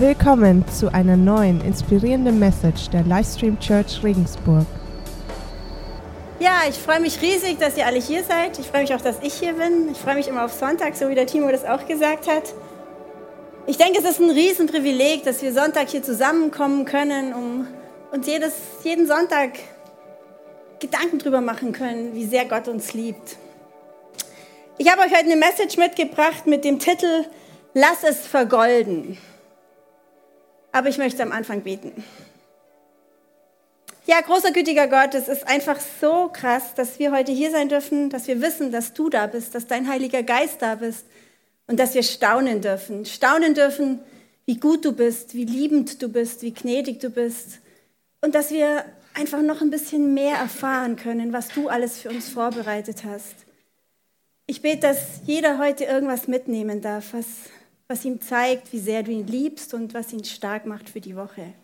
Willkommen zu einer neuen inspirierenden Message der Livestream Church Regensburg. Ja, ich freue mich riesig, dass ihr alle hier seid. Ich freue mich auch, dass ich hier bin. Ich freue mich immer auf Sonntag, so wie der Timo das auch gesagt hat. Ich denke, es ist ein Riesenprivileg, dass wir Sonntag hier zusammenkommen können, um uns jedes, jeden Sonntag Gedanken drüber machen können, wie sehr Gott uns liebt. Ich habe euch heute eine Message mitgebracht mit dem Titel Lass es vergolden. Aber ich möchte am Anfang beten. Ja, großer gütiger Gott, es ist einfach so krass, dass wir heute hier sein dürfen, dass wir wissen, dass du da bist, dass dein Heiliger Geist da bist und dass wir staunen dürfen. Staunen dürfen, wie gut du bist, wie liebend du bist, wie gnädig du bist und dass wir einfach noch ein bisschen mehr erfahren können, was du alles für uns vorbereitet hast. Ich bete, dass jeder heute irgendwas mitnehmen darf, was, was ihm zeigt, wie sehr du ihn liebst und was ihn stark macht für die Woche.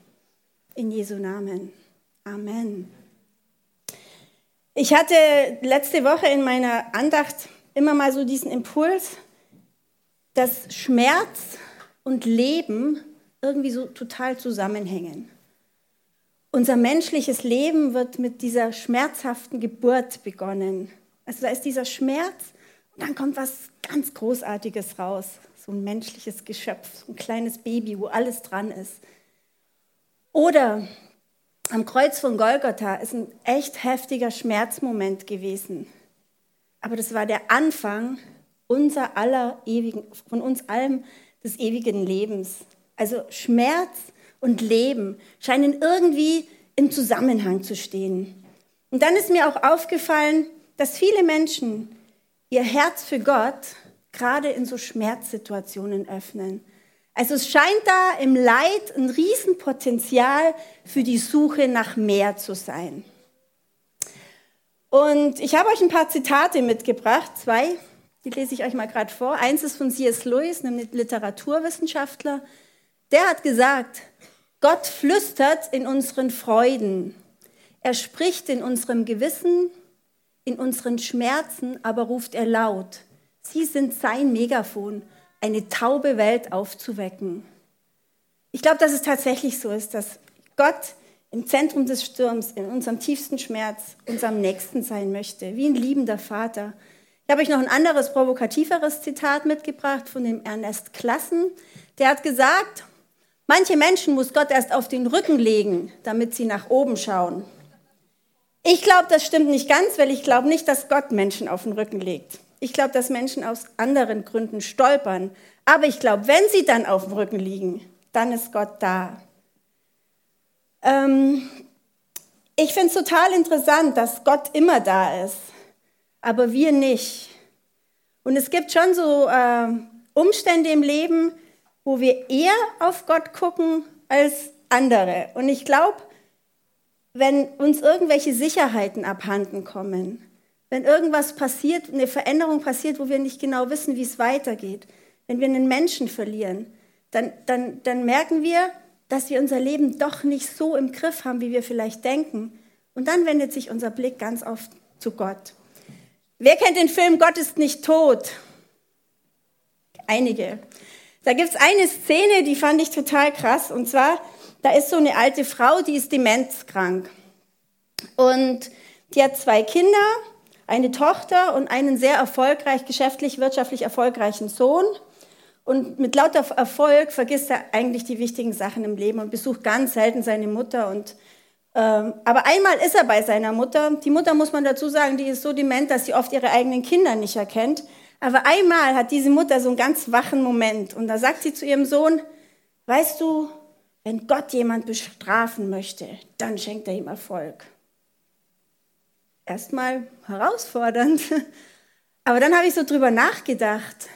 In Jesu Namen. Amen. Ich hatte letzte Woche in meiner Andacht immer mal so diesen Impuls, dass Schmerz und Leben irgendwie so total zusammenhängen. Unser menschliches Leben wird mit dieser schmerzhaften Geburt begonnen. Also da ist dieser Schmerz und dann kommt was ganz Großartiges raus. So ein menschliches Geschöpf, so ein kleines Baby, wo alles dran ist. Oder am Kreuz von Golgotha ist ein echt heftiger Schmerzmoment gewesen. Aber das war der Anfang unser aller ewigen, von uns allem des ewigen Lebens. Also Schmerz und Leben scheinen irgendwie im Zusammenhang zu stehen. Und dann ist mir auch aufgefallen, dass viele Menschen ihr Herz für Gott gerade in so Schmerzsituationen öffnen. Also es scheint da im Leid ein Riesenpotenzial für die Suche nach mehr zu sein. Und ich habe euch ein paar Zitate mitgebracht, zwei, die lese ich euch mal gerade vor. Eins ist von C.S. Lewis, einem Literaturwissenschaftler. Der hat gesagt, Gott flüstert in unseren Freuden. Er spricht in unserem Gewissen, in unseren Schmerzen, aber ruft er laut. Sie sind sein Megafon, eine taube Welt aufzuwecken. Ich glaube, dass es tatsächlich so ist, dass Gott im Zentrum des Sturms, in unserem tiefsten Schmerz, unserem Nächsten sein möchte, wie ein liebender Vater. Ich habe euch noch ein anderes, provokativeres Zitat mitgebracht von dem Ernest Klassen. Der hat gesagt, Manche Menschen muss Gott erst auf den Rücken legen, damit sie nach oben schauen. Ich glaube, das stimmt nicht ganz, weil ich glaube nicht, dass Gott Menschen auf den Rücken legt. Ich glaube, dass Menschen aus anderen Gründen stolpern. Aber ich glaube, wenn sie dann auf dem Rücken liegen, dann ist Gott da. Ähm, ich finde es total interessant, dass Gott immer da ist, aber wir nicht. Und es gibt schon so äh, Umstände im Leben, wo wir eher auf Gott gucken als andere. Und ich glaube, wenn uns irgendwelche Sicherheiten abhanden kommen, wenn irgendwas passiert, eine Veränderung passiert, wo wir nicht genau wissen, wie es weitergeht, wenn wir einen Menschen verlieren, dann, dann, dann merken wir, dass wir unser Leben doch nicht so im Griff haben, wie wir vielleicht denken. Und dann wendet sich unser Blick ganz oft zu Gott. Wer kennt den Film Gott ist nicht tot? Einige. Da gibt es eine Szene, die fand ich total krass. Und zwar, da ist so eine alte Frau, die ist demenzkrank. Und die hat zwei Kinder, eine Tochter und einen sehr erfolgreich, geschäftlich, wirtschaftlich erfolgreichen Sohn. Und mit lauter Erfolg vergisst er eigentlich die wichtigen Sachen im Leben und besucht ganz selten seine Mutter. Und, ähm, aber einmal ist er bei seiner Mutter. Die Mutter, muss man dazu sagen, die ist so dement, dass sie oft ihre eigenen Kinder nicht erkennt. Aber einmal hat diese Mutter so einen ganz wachen Moment und da sagt sie zu ihrem Sohn, weißt du, wenn Gott jemand bestrafen möchte, dann schenkt er ihm Erfolg. Erstmal herausfordernd, aber dann habe ich so drüber nachgedacht.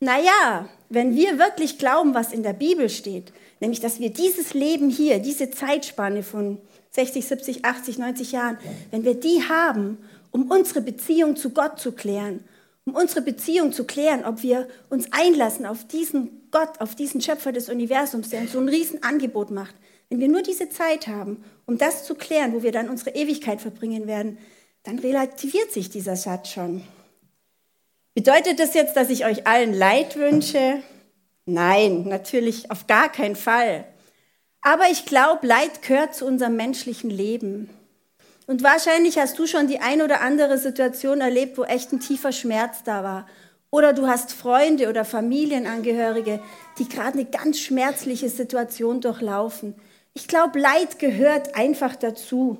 Naja, wenn wir wirklich glauben, was in der Bibel steht, nämlich dass wir dieses Leben hier, diese Zeitspanne von 60, 70, 80, 90 Jahren, wenn wir die haben, um unsere Beziehung zu Gott zu klären, um unsere Beziehung zu klären, ob wir uns einlassen auf diesen Gott, auf diesen Schöpfer des Universums, der uns so ein Riesenangebot macht. Wenn wir nur diese Zeit haben, um das zu klären, wo wir dann unsere Ewigkeit verbringen werden, dann relativiert sich dieser Satz schon. Bedeutet das jetzt, dass ich euch allen Leid wünsche? Nein, natürlich auf gar keinen Fall. Aber ich glaube, Leid gehört zu unserem menschlichen Leben. Und wahrscheinlich hast du schon die ein oder andere Situation erlebt, wo echt ein tiefer Schmerz da war. Oder du hast Freunde oder Familienangehörige, die gerade eine ganz schmerzliche Situation durchlaufen. Ich glaube, Leid gehört einfach dazu.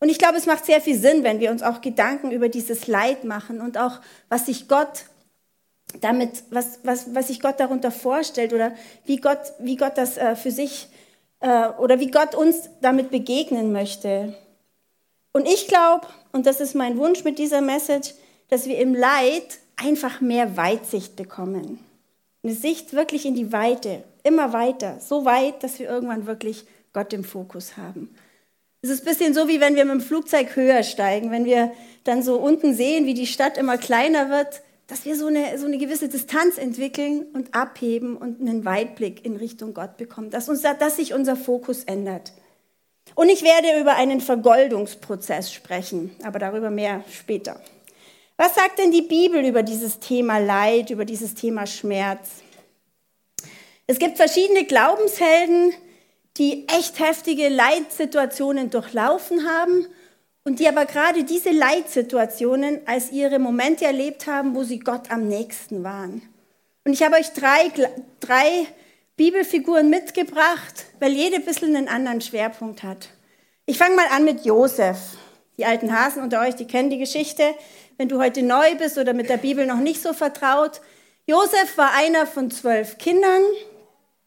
Und ich glaube, es macht sehr viel Sinn, wenn wir uns auch Gedanken über dieses Leid machen und auch, was sich Gott damit, was, was, was sich Gott darunter vorstellt oder wie Gott, wie Gott das äh, für sich äh, oder wie Gott uns damit begegnen möchte. Und ich glaube, und das ist mein Wunsch mit dieser Message, dass wir im Leid einfach mehr Weitsicht bekommen. Eine Sicht wirklich in die Weite, immer weiter, so weit, dass wir irgendwann wirklich Gott im Fokus haben. Es ist ein bisschen so, wie wenn wir mit dem Flugzeug höher steigen, wenn wir dann so unten sehen, wie die Stadt immer kleiner wird, dass wir so eine, so eine gewisse Distanz entwickeln und abheben und einen Weitblick in Richtung Gott bekommen, dass, uns, dass sich unser Fokus ändert. Und ich werde über einen Vergoldungsprozess sprechen, aber darüber mehr später. Was sagt denn die Bibel über dieses Thema Leid, über dieses Thema Schmerz? Es gibt verschiedene Glaubenshelden, die echt heftige Leitsituationen durchlaufen haben und die aber gerade diese Leitsituationen als ihre Momente erlebt haben, wo sie Gott am nächsten waren. Und ich habe euch drei, drei Bibelfiguren mitgebracht, weil jede ein bisschen einen anderen Schwerpunkt hat. Ich fange mal an mit Josef. Die alten Hasen unter euch, die kennen die Geschichte. Wenn du heute neu bist oder mit der Bibel noch nicht so vertraut. Josef war einer von zwölf Kindern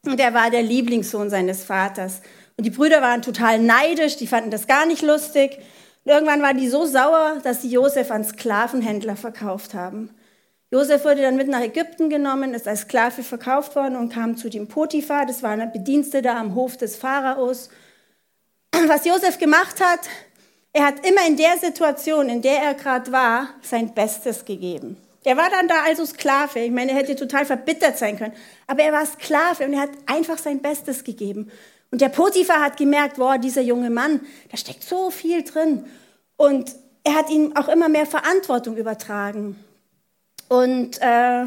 und er war der Lieblingssohn seines Vaters. Und die Brüder waren total neidisch, die fanden das gar nicht lustig. Und irgendwann waren die so sauer, dass sie Josef an Sklavenhändler verkauft haben. Josef wurde dann mit nach Ägypten genommen, ist als Sklave verkauft worden und kam zu dem Potiphar, das war ein Bediensteter am Hof des Pharaos. Was Josef gemacht hat, er hat immer in der Situation, in der er gerade war, sein Bestes gegeben. Er war dann da also Sklave. Ich meine, er hätte total verbittert sein können. Aber er war Sklave und er hat einfach sein Bestes gegeben. Und der Potiphar hat gemerkt, boah, dieser junge Mann, da steckt so viel drin. Und er hat ihm auch immer mehr Verantwortung übertragen. Und äh,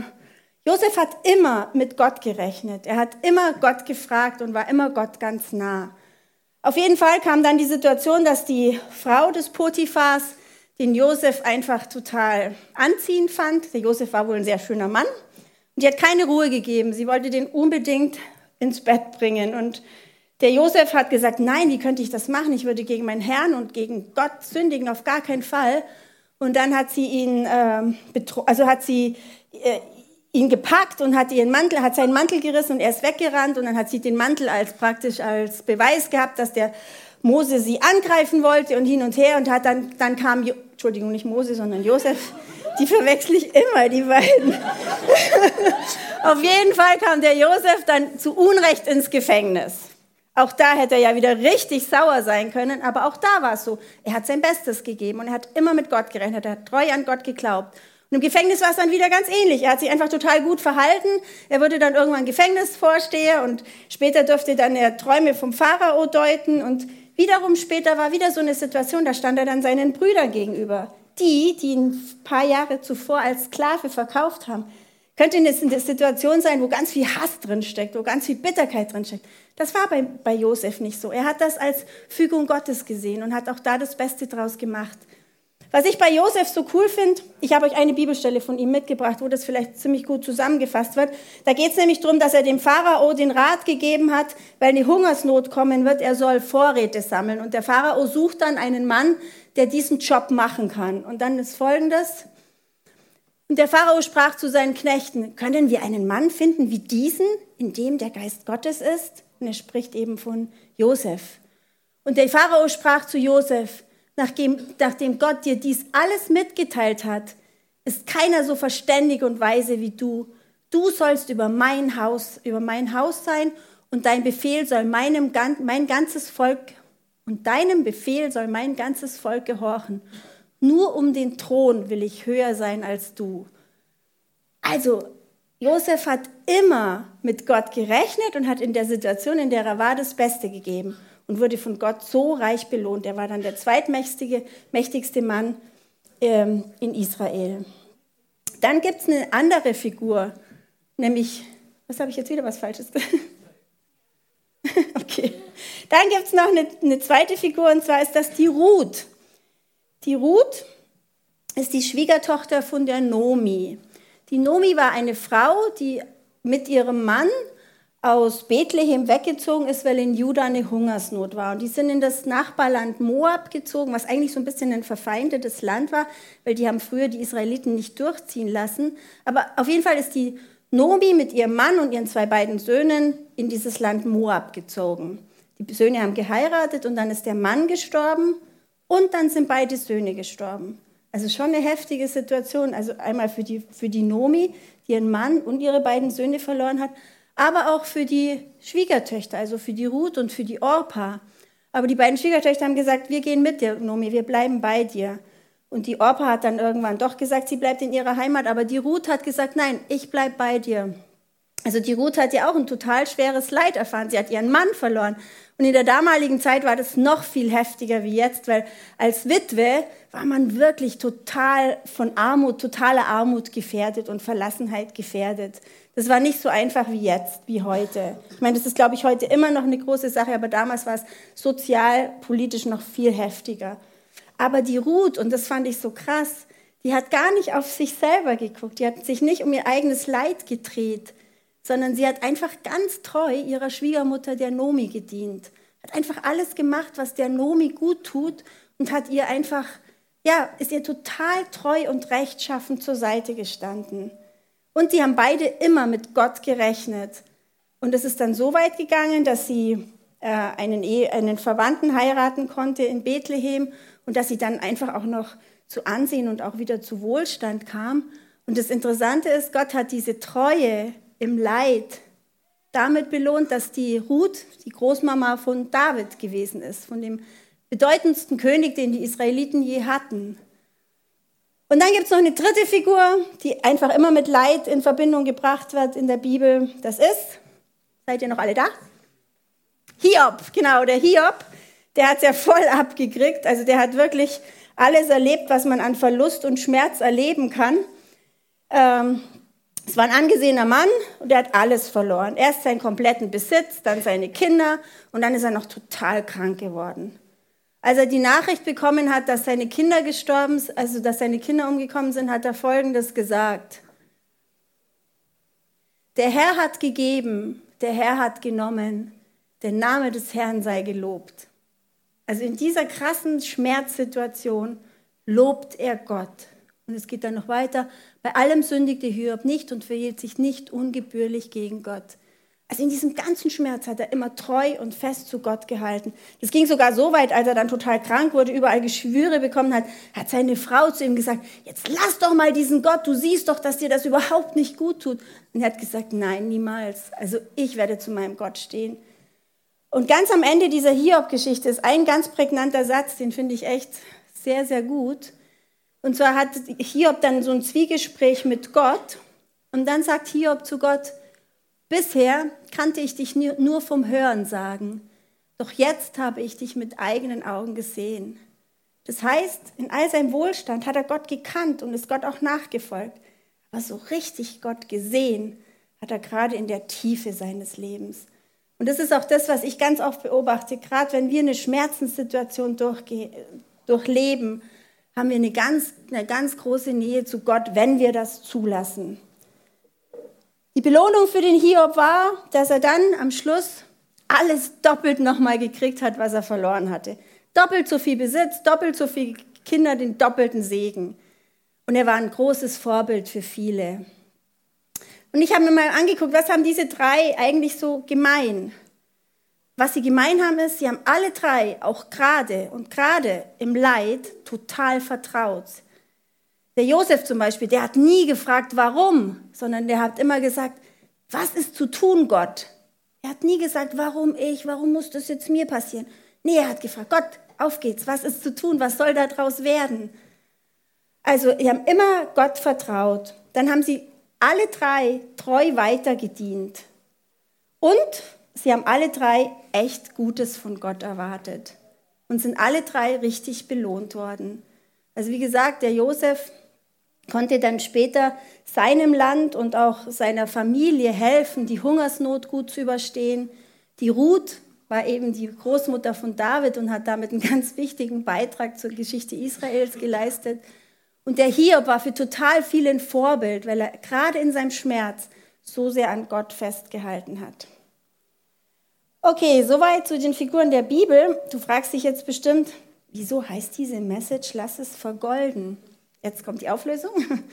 Josef hat immer mit Gott gerechnet. Er hat immer Gott gefragt und war immer Gott ganz nah. Auf jeden Fall kam dann die Situation, dass die Frau des Potiphars den Josef einfach total anziehend fand. Der Josef war wohl ein sehr schöner Mann. Und die hat keine Ruhe gegeben. Sie wollte den unbedingt ins Bett bringen. Und der Josef hat gesagt, nein, wie könnte ich das machen? Ich würde gegen meinen Herrn und gegen Gott sündigen, auf gar keinen Fall. Und dann hat sie ihn, ähm, also hat sie äh, ihn gepackt und hat ihren Mantel, hat seinen Mantel gerissen und er ist weggerannt und dann hat sie den Mantel als praktisch als Beweis gehabt, dass der Mose sie angreifen wollte und hin und her und hat dann, dann kam, Entschuldigung, nicht Mose, sondern Josef, die verwechsel ich immer, die beiden. Auf jeden Fall kam der Josef dann zu Unrecht ins Gefängnis. Auch da hätte er ja wieder richtig sauer sein können, aber auch da war es so. Er hat sein Bestes gegeben und er hat immer mit Gott gerechnet, er hat treu an Gott geglaubt. Und im Gefängnis war es dann wieder ganz ähnlich. Er hat sich einfach total gut verhalten. Er wurde dann irgendwann Gefängnisvorsteher und später durfte dann er Träume vom Pharao deuten und Wiederum später war wieder so eine Situation, da stand er dann seinen Brüdern gegenüber. Die, die ihn ein paar Jahre zuvor als Sklave verkauft haben. Könnte eine Situation sein, wo ganz viel Hass drinsteckt, wo ganz viel Bitterkeit drinsteckt. Das war bei, bei Josef nicht so. Er hat das als Fügung Gottes gesehen und hat auch da das Beste draus gemacht. Was ich bei Josef so cool finde, ich habe euch eine Bibelstelle von ihm mitgebracht, wo das vielleicht ziemlich gut zusammengefasst wird. Da geht es nämlich darum, dass er dem Pharao den Rat gegeben hat, weil eine Hungersnot kommen wird, er soll Vorräte sammeln. Und der Pharao sucht dann einen Mann, der diesen Job machen kann. Und dann ist Folgendes. Und der Pharao sprach zu seinen Knechten, können wir einen Mann finden wie diesen, in dem der Geist Gottes ist? Und er spricht eben von Josef. Und der Pharao sprach zu Josef, nachdem, nachdem Gott dir dies alles mitgeteilt hat, ist keiner so verständig und weise wie du. Du sollst über mein Haus, über mein Haus sein und dein Befehl soll meinem, mein ganzes Volk und deinem Befehl soll mein ganzes Volk gehorchen. Nur um den Thron will ich höher sein als du. Also, Josef hat immer mit Gott gerechnet und hat in der Situation, in der er war, das Beste gegeben und wurde von Gott so reich belohnt. Er war dann der zweitmächtigste mächtigste Mann ähm, in Israel. Dann gibt es eine andere Figur, nämlich Was habe ich jetzt wieder was Falsches okay. Dann gibt es noch eine, eine, zweite Figur und zwar ist das die Ruth. Die Ruth ist die Schwiegertochter von der Nomi. Die Nomi war eine Frau, die mit ihrem Mann aus Bethlehem weggezogen ist, weil in Juda eine Hungersnot war. Und die sind in das Nachbarland Moab gezogen, was eigentlich so ein bisschen ein verfeindetes Land war, weil die haben früher die Israeliten nicht durchziehen lassen. Aber auf jeden Fall ist die Nomi mit ihrem Mann und ihren zwei beiden Söhnen in dieses Land Moab gezogen. Die Söhne haben geheiratet und dann ist der Mann gestorben und dann sind beide Söhne gestorben. Also schon eine heftige Situation. Also einmal für die, für die Nomi, die ihren Mann und ihre beiden Söhne verloren hat, aber auch für die Schwiegertöchter, also für die Ruth und für die Orpa. Aber die beiden Schwiegertöchter haben gesagt, wir gehen mit dir, Nomi, wir bleiben bei dir. Und die Orpa hat dann irgendwann doch gesagt, sie bleibt in ihrer Heimat, aber die Ruth hat gesagt, nein, ich bleib bei dir. Also die Ruth hat ja auch ein total schweres Leid erfahren. Sie hat ihren Mann verloren. Und in der damaligen Zeit war das noch viel heftiger wie jetzt, weil als Witwe war man wirklich total von Armut, totaler Armut gefährdet und Verlassenheit gefährdet. Das war nicht so einfach wie jetzt, wie heute. Ich meine, das ist, glaube ich, heute immer noch eine große Sache, aber damals war es sozial, politisch noch viel heftiger. Aber die Ruth, und das fand ich so krass, die hat gar nicht auf sich selber geguckt, die hat sich nicht um ihr eigenes Leid gedreht, sondern sie hat einfach ganz treu ihrer Schwiegermutter, der Nomi, gedient. Hat einfach alles gemacht, was der Nomi gut tut und hat ihr einfach, ja, ist ihr total treu und rechtschaffen zur Seite gestanden. Und sie haben beide immer mit Gott gerechnet. Und es ist dann so weit gegangen, dass sie äh, einen, einen Verwandten heiraten konnte in Bethlehem und dass sie dann einfach auch noch zu Ansehen und auch wieder zu Wohlstand kam. Und das Interessante ist, Gott hat diese Treue im Leid damit belohnt, dass die Ruth die Großmama von David gewesen ist, von dem bedeutendsten König, den die Israeliten je hatten. Und dann gibt es noch eine dritte Figur, die einfach immer mit Leid in Verbindung gebracht wird in der Bibel. Das ist, seid ihr noch alle da? Hiob, genau, der Hiob, der hat es ja voll abgekriegt. Also der hat wirklich alles erlebt, was man an Verlust und Schmerz erleben kann. Ähm, es war ein angesehener Mann und er hat alles verloren. Erst seinen kompletten Besitz, dann seine Kinder und dann ist er noch total krank geworden. Als er die Nachricht bekommen hat, dass seine Kinder gestorben sind, also dass seine Kinder umgekommen sind, hat er Folgendes gesagt. Der Herr hat gegeben, der Herr hat genommen, der Name des Herrn sei gelobt. Also in dieser krassen Schmerzsituation lobt er Gott. Und es geht dann noch weiter. Bei allem sündigte Hiob nicht und verhielt sich nicht ungebührlich gegen Gott. Also in diesem ganzen Schmerz hat er immer treu und fest zu Gott gehalten. Das ging sogar so weit, als er dann total krank wurde, überall Geschwüre bekommen hat, hat seine Frau zu ihm gesagt, jetzt lass doch mal diesen Gott, du siehst doch, dass dir das überhaupt nicht gut tut. Und er hat gesagt, nein, niemals. Also ich werde zu meinem Gott stehen. Und ganz am Ende dieser Hiob-Geschichte ist ein ganz prägnanter Satz, den finde ich echt sehr, sehr gut. Und zwar hat Hiob dann so ein Zwiegespräch mit Gott. Und dann sagt Hiob zu Gott, Bisher kannte ich dich nur vom Hören sagen, doch jetzt habe ich dich mit eigenen Augen gesehen. Das heißt, in all seinem Wohlstand hat er Gott gekannt und ist Gott auch nachgefolgt. Aber so richtig Gott gesehen hat er gerade in der Tiefe seines Lebens. Und das ist auch das, was ich ganz oft beobachte. Gerade wenn wir eine Schmerzenssituation durchleben, haben wir eine ganz, eine ganz große Nähe zu Gott, wenn wir das zulassen. Die Belohnung für den Hiob war, dass er dann am Schluss alles doppelt nochmal gekriegt hat, was er verloren hatte. Doppelt so viel Besitz, doppelt so viele Kinder, den doppelten Segen. Und er war ein großes Vorbild für viele. Und ich habe mir mal angeguckt, was haben diese drei eigentlich so gemein? Was sie gemein haben ist, sie haben alle drei, auch gerade und gerade im Leid, total vertraut. Der Josef zum Beispiel, der hat nie gefragt, warum, sondern der hat immer gesagt, was ist zu tun, Gott? Er hat nie gesagt, warum ich, warum muss das jetzt mir passieren? Nee, er hat gefragt, Gott, auf geht's, was ist zu tun, was soll daraus werden? Also, sie haben immer Gott vertraut. Dann haben sie alle drei treu weitergedient. Und sie haben alle drei echt Gutes von Gott erwartet und sind alle drei richtig belohnt worden. Also wie gesagt, der Josef, konnte dann später seinem Land und auch seiner Familie helfen, die Hungersnot gut zu überstehen. Die Ruth war eben die Großmutter von David und hat damit einen ganz wichtigen Beitrag zur Geschichte Israels geleistet. Und der Hiob war für total viele ein Vorbild, weil er gerade in seinem Schmerz so sehr an Gott festgehalten hat. Okay, soweit zu den Figuren der Bibel. Du fragst dich jetzt bestimmt, wieso heißt diese Message, lass es vergolden? Jetzt kommt die Auflösung.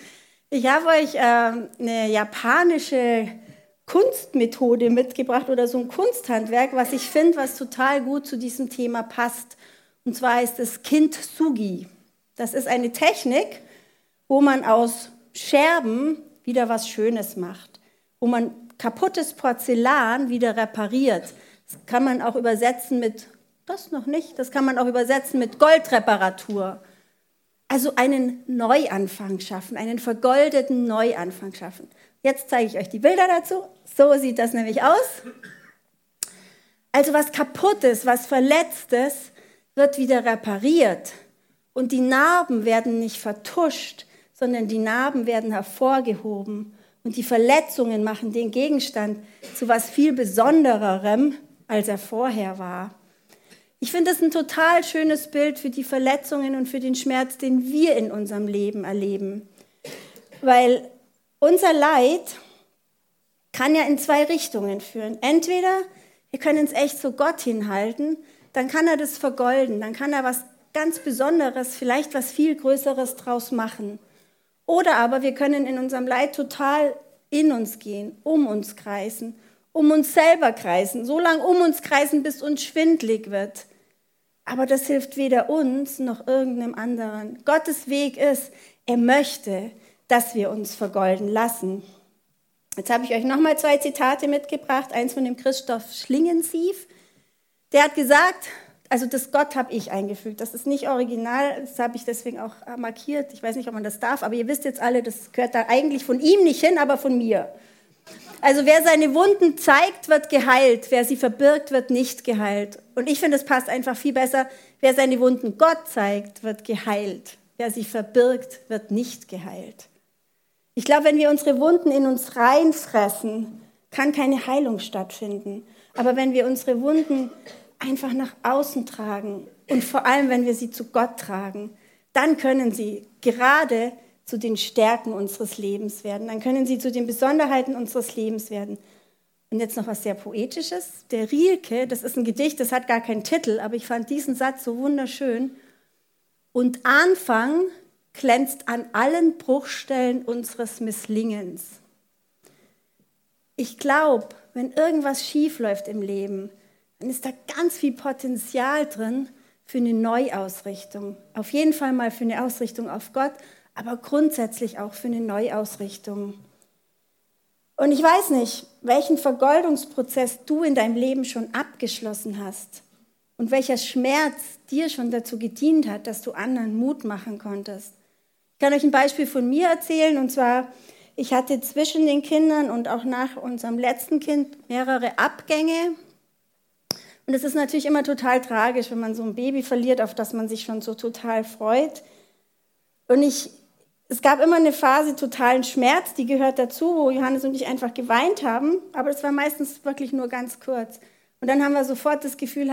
Ich habe euch äh, eine japanische Kunstmethode mitgebracht oder so ein Kunsthandwerk, was ich finde, was total gut zu diesem Thema passt. Und zwar ist es Kintsugi. Das ist eine Technik, wo man aus Scherben wieder was Schönes macht, wo man kaputtes Porzellan wieder repariert. Kann man auch übersetzen mit, das noch nicht, das kann man auch übersetzen mit Goldreparatur. Also einen Neuanfang schaffen, einen vergoldeten Neuanfang schaffen. Jetzt zeige ich euch die Bilder dazu. So sieht das nämlich aus. Also was kaputtes, was verletztes wird wieder repariert. Und die Narben werden nicht vertuscht, sondern die Narben werden hervorgehoben. Und die Verletzungen machen den Gegenstand zu was viel Besondererem, als er vorher war. Ich finde das ein total schönes Bild für die Verletzungen und für den Schmerz, den wir in unserem Leben erleben. Weil unser Leid kann ja in zwei Richtungen führen. Entweder wir können es echt zu Gott hinhalten, dann kann er das vergolden, dann kann er was ganz Besonderes, vielleicht was viel Größeres draus machen. Oder aber wir können in unserem Leid total in uns gehen, um uns kreisen, um uns selber kreisen, so lange um uns kreisen, bis uns schwindlig wird. Aber das hilft weder uns noch irgendeinem anderen. Gottes Weg ist, er möchte, dass wir uns vergolden lassen. Jetzt habe ich euch nochmal zwei Zitate mitgebracht. Eins von dem Christoph Schlingensief. Der hat gesagt, also das Gott habe ich eingefügt. Das ist nicht original, das habe ich deswegen auch markiert. Ich weiß nicht, ob man das darf, aber ihr wisst jetzt alle, das gehört da eigentlich von ihm nicht hin, aber von mir. Also wer seine Wunden zeigt, wird geheilt. Wer sie verbirgt, wird nicht geheilt. Und ich finde, es passt einfach viel besser. Wer seine Wunden Gott zeigt, wird geheilt. Wer sie verbirgt, wird nicht geheilt. Ich glaube, wenn wir unsere Wunden in uns reinfressen, kann keine Heilung stattfinden. Aber wenn wir unsere Wunden einfach nach außen tragen und vor allem, wenn wir sie zu Gott tragen, dann können sie gerade zu den Stärken unseres Lebens werden. Dann können sie zu den Besonderheiten unseres Lebens werden. Und jetzt noch was sehr Poetisches. Der Rielke, das ist ein Gedicht, das hat gar keinen Titel, aber ich fand diesen Satz so wunderschön. Und Anfang glänzt an allen Bruchstellen unseres Misslingens. Ich glaube, wenn irgendwas schief läuft im Leben, dann ist da ganz viel Potenzial drin für eine Neuausrichtung. Auf jeden Fall mal für eine Ausrichtung auf Gott, aber grundsätzlich auch für eine Neuausrichtung. Und ich weiß nicht, welchen Vergoldungsprozess du in deinem Leben schon abgeschlossen hast und welcher Schmerz dir schon dazu gedient hat, dass du anderen Mut machen konntest. Ich kann euch ein Beispiel von mir erzählen und zwar, ich hatte zwischen den Kindern und auch nach unserem letzten Kind mehrere Abgänge. Und es ist natürlich immer total tragisch, wenn man so ein Baby verliert, auf das man sich schon so total freut. Und ich es gab immer eine Phase totalen Schmerz, die gehört dazu, wo Johannes und ich einfach geweint haben, aber das war meistens wirklich nur ganz kurz. Und dann haben wir sofort das Gefühl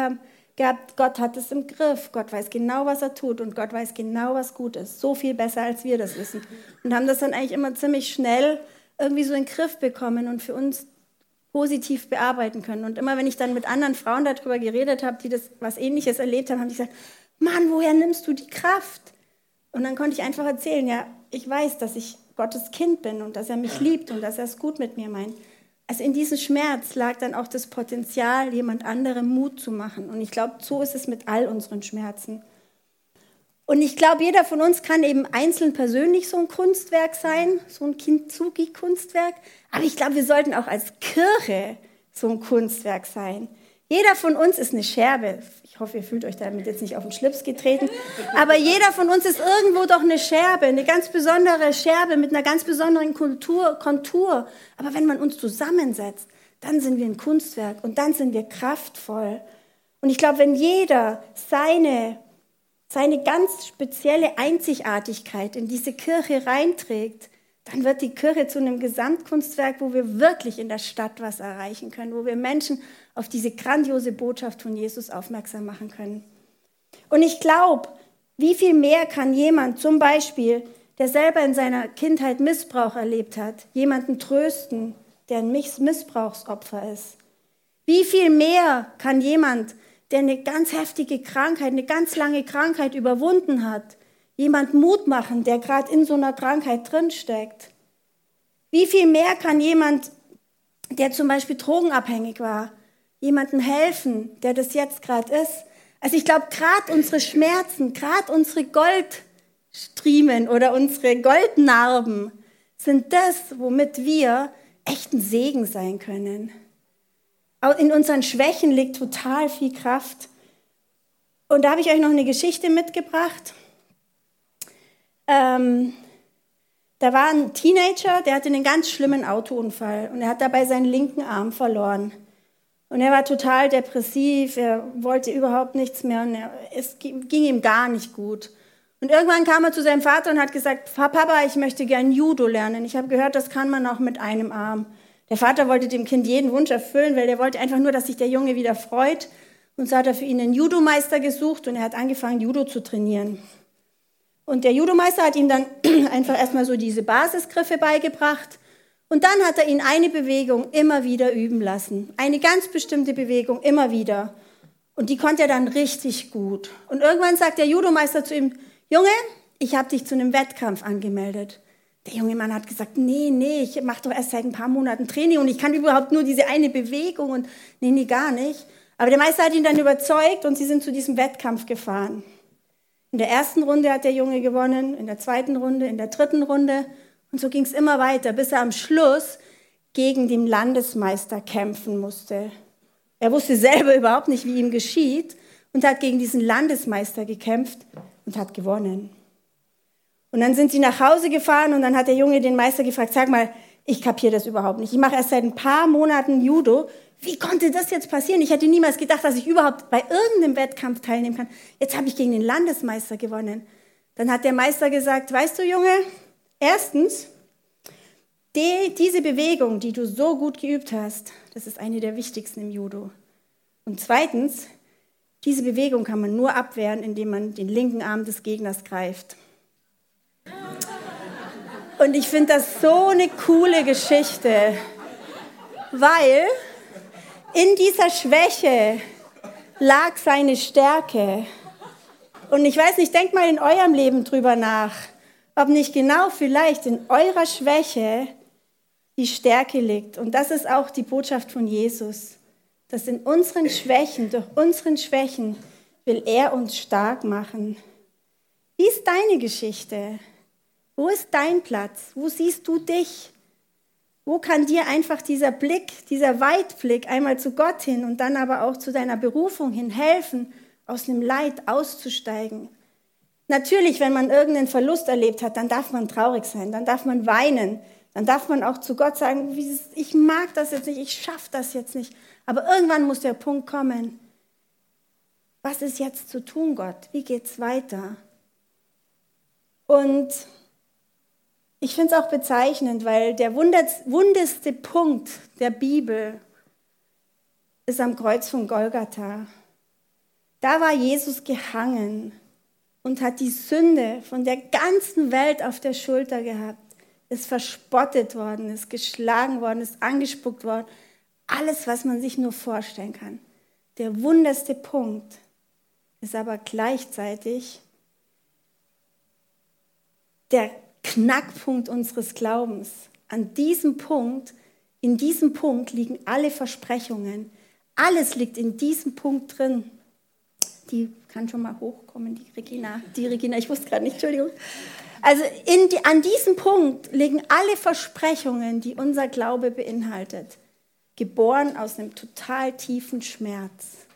gehabt, Gott hat es im Griff, Gott weiß genau, was er tut und Gott weiß genau, was gut ist. So viel besser, als wir das wissen. Und haben das dann eigentlich immer ziemlich schnell irgendwie so in den Griff bekommen und für uns positiv bearbeiten können. Und immer wenn ich dann mit anderen Frauen darüber geredet habe, die das was ähnliches erlebt haben, haben die gesagt, Mann, woher nimmst du die Kraft? Und dann konnte ich einfach erzählen, ja, ich weiß, dass ich Gottes Kind bin und dass er mich liebt und dass er es gut mit mir meint. Also in diesem Schmerz lag dann auch das Potenzial, jemand anderem Mut zu machen. Und ich glaube, so ist es mit all unseren Schmerzen. Und ich glaube, jeder von uns kann eben einzeln persönlich so ein Kunstwerk sein, so ein Kintsugi-Kunstwerk. Aber ich glaube, wir sollten auch als Kirche so ein Kunstwerk sein. Jeder von uns ist eine Scherbe. Ich hoffe, ihr fühlt euch damit jetzt nicht auf den Schlips getreten. Aber jeder von uns ist irgendwo doch eine Scherbe, eine ganz besondere Scherbe mit einer ganz besonderen Kultur, Kontur. Aber wenn man uns zusammensetzt, dann sind wir ein Kunstwerk und dann sind wir kraftvoll. Und ich glaube, wenn jeder seine seine ganz spezielle Einzigartigkeit in diese Kirche reinträgt, dann wird die Kirche zu einem Gesamtkunstwerk, wo wir wirklich in der Stadt was erreichen können, wo wir Menschen auf diese grandiose Botschaft von Jesus aufmerksam machen können. Und ich glaube, wie viel mehr kann jemand zum Beispiel, der selber in seiner Kindheit Missbrauch erlebt hat, jemanden trösten, der ein Missbrauchsopfer ist? Wie viel mehr kann jemand, der eine ganz heftige Krankheit, eine ganz lange Krankheit überwunden hat, jemand Mut machen, der gerade in so einer Krankheit drinsteckt? Wie viel mehr kann jemand, der zum Beispiel drogenabhängig war, jemandem helfen, der das jetzt gerade ist? Also ich glaube, gerade unsere Schmerzen, gerade unsere Goldstriemen oder unsere Goldnarben sind das, womit wir echten Segen sein können. In unseren Schwächen liegt total viel Kraft. Und da habe ich euch noch eine Geschichte mitgebracht. Ähm, da war ein Teenager, der hatte einen ganz schlimmen Autounfall und er hat dabei seinen linken Arm verloren. Und er war total depressiv, er wollte überhaupt nichts mehr und er, es ging ihm gar nicht gut. Und irgendwann kam er zu seinem Vater und hat gesagt, Papa, ich möchte gern Judo lernen. Ich habe gehört, das kann man auch mit einem Arm. Der Vater wollte dem Kind jeden Wunsch erfüllen, weil er wollte einfach nur, dass sich der Junge wieder freut. Und so hat er für ihn einen Judo-Meister gesucht und er hat angefangen, Judo zu trainieren. Und der Judomeister hat ihm dann einfach erstmal so diese Basisgriffe beigebracht. Und dann hat er ihn eine Bewegung immer wieder üben lassen. Eine ganz bestimmte Bewegung immer wieder. Und die konnte er dann richtig gut. Und irgendwann sagt der Judomeister zu ihm, Junge, ich habe dich zu einem Wettkampf angemeldet. Der junge Mann hat gesagt, nee, nee, ich mache doch erst seit ein paar Monaten Training und ich kann überhaupt nur diese eine Bewegung und nee, nee, gar nicht. Aber der Meister hat ihn dann überzeugt und sie sind zu diesem Wettkampf gefahren. In der ersten Runde hat der Junge gewonnen, in der zweiten Runde, in der dritten Runde. Und so ging es immer weiter, bis er am Schluss gegen den Landesmeister kämpfen musste. Er wusste selber überhaupt nicht, wie ihm geschieht und hat gegen diesen Landesmeister gekämpft und hat gewonnen. Und dann sind sie nach Hause gefahren und dann hat der Junge den Meister gefragt, sag mal, ich kapiere das überhaupt nicht. Ich mache erst seit ein paar Monaten Judo. Wie konnte das jetzt passieren? Ich hätte niemals gedacht, dass ich überhaupt bei irgendeinem Wettkampf teilnehmen kann. Jetzt habe ich gegen den Landesmeister gewonnen. Dann hat der Meister gesagt, weißt du, Junge, erstens, die, diese Bewegung, die du so gut geübt hast, das ist eine der wichtigsten im Judo. Und zweitens, diese Bewegung kann man nur abwehren, indem man den linken Arm des Gegners greift. Und ich finde das so eine coole Geschichte, weil in dieser Schwäche lag seine Stärke. Und ich weiß nicht, denkt mal in eurem Leben drüber nach, ob nicht genau vielleicht in eurer Schwäche die Stärke liegt. Und das ist auch die Botschaft von Jesus, dass in unseren Schwächen, durch unseren Schwächen will er uns stark machen. Wie ist deine Geschichte? Wo ist dein Platz? Wo siehst du dich? Wo kann dir einfach dieser Blick, dieser Weitblick einmal zu Gott hin und dann aber auch zu deiner Berufung hin helfen, aus dem Leid auszusteigen? Natürlich, wenn man irgendeinen Verlust erlebt hat, dann darf man traurig sein, dann darf man weinen, dann darf man auch zu Gott sagen, ich mag das jetzt nicht, ich schaffe das jetzt nicht. Aber irgendwann muss der Punkt kommen, was ist jetzt zu tun, Gott? Wie geht's weiter? Und ich finde es auch bezeichnend, weil der wundeste Punkt der Bibel ist am Kreuz von Golgatha. Da war Jesus gehangen und hat die Sünde von der ganzen Welt auf der Schulter gehabt. Ist verspottet worden, ist geschlagen worden, ist angespuckt worden. Alles, was man sich nur vorstellen kann. Der wunderste Punkt ist aber gleichzeitig der Knackpunkt unseres Glaubens. An diesem Punkt, in diesem Punkt liegen alle Versprechungen. Alles liegt in diesem Punkt drin. Die kann schon mal hochkommen, die Regina. Die Regina, ich wusste gerade nicht, Entschuldigung. Also die, an diesem Punkt liegen alle Versprechungen, die unser Glaube beinhaltet. Geboren aus einem total tiefen Schmerz.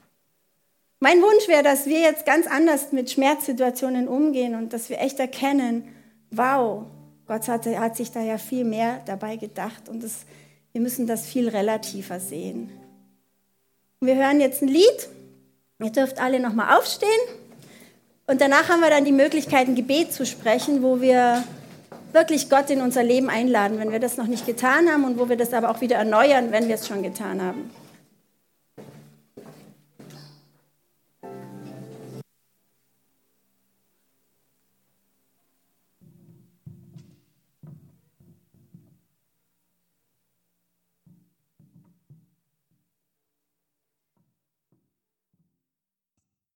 Mein Wunsch wäre, dass wir jetzt ganz anders mit Schmerzsituationen umgehen und dass wir echt erkennen, wow, Gott hat, hat sich da ja viel mehr dabei gedacht und das, wir müssen das viel relativer sehen. wir hören jetzt ein Lied. Ihr dürft alle nochmal aufstehen Und danach haben wir dann die Möglichkeit, ein Gebet zu sprechen, wo wir wirklich Gott in unser Leben einladen, wenn wir das noch nicht getan haben und wo wir das aber auch wieder erneuern, wenn wir es schon getan haben.